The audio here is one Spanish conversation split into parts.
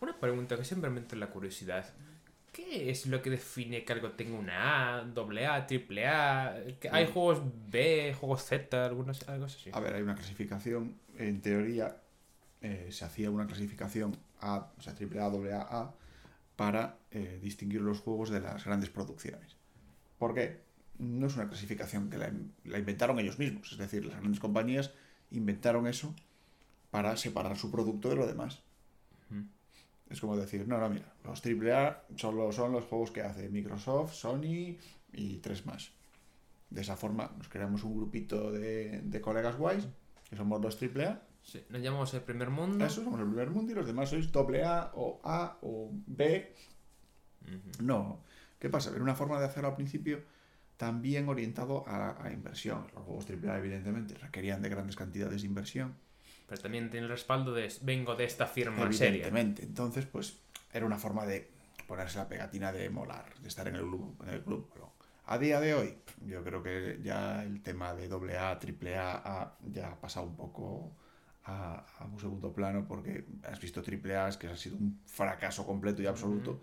Una pregunta que siempre me entra la curiosidad. ¿Qué es lo que define que algo tenga una A, doble A, triple A? ¿Que ¿Hay juegos B, juegos Z, algunos, algo así? A ver, hay una clasificación. En teoría, eh, se hacía una clasificación A, o sea, triple A, doble A, A, para eh, distinguir los juegos de las grandes producciones. ¿Por qué? No es una clasificación que la, in- la inventaron ellos mismos. Es decir, las grandes compañías inventaron eso para separar su producto de lo demás. Es como decir, no, no, mira, los AAA solo son los juegos que hace Microsoft, Sony y tres más. De esa forma nos creamos un grupito de, de colegas guays, que somos los AAA. Sí, nos llamamos el primer mundo. Eso somos el primer mundo y los demás sois AA o A o B. No. ¿Qué pasa? Era una forma de hacerlo al principio también orientado a, a inversión. Los juegos AAA, evidentemente, requerían de grandes cantidades de inversión. Pero también tiene el respaldo de vengo de esta firma seria. Evidentemente. Entonces, pues, era una forma de ponerse la pegatina de molar, de estar en el club. En el club. Pero a día de hoy, yo creo que ya el tema de AA, AAA, ya ha pasado un poco a, a un segundo plano porque has visto AAA que ha sido un fracaso completo y absoluto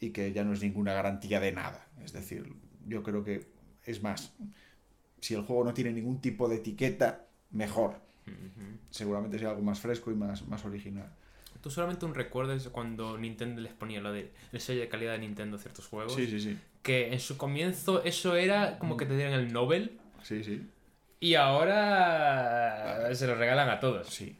y que ya no es ninguna garantía de nada. Es decir, yo creo que es más, si el juego no tiene ningún tipo de etiqueta, mejor. Seguramente sea algo más fresco y más, más original. ¿Tú solamente un recuerdo es cuando Nintendo les ponía lo de el sello de calidad de Nintendo a ciertos juegos? Sí, sí, sí. Que en su comienzo eso era como que te dieran el Nobel Sí, sí. y ahora se lo regalan a todos. Sí.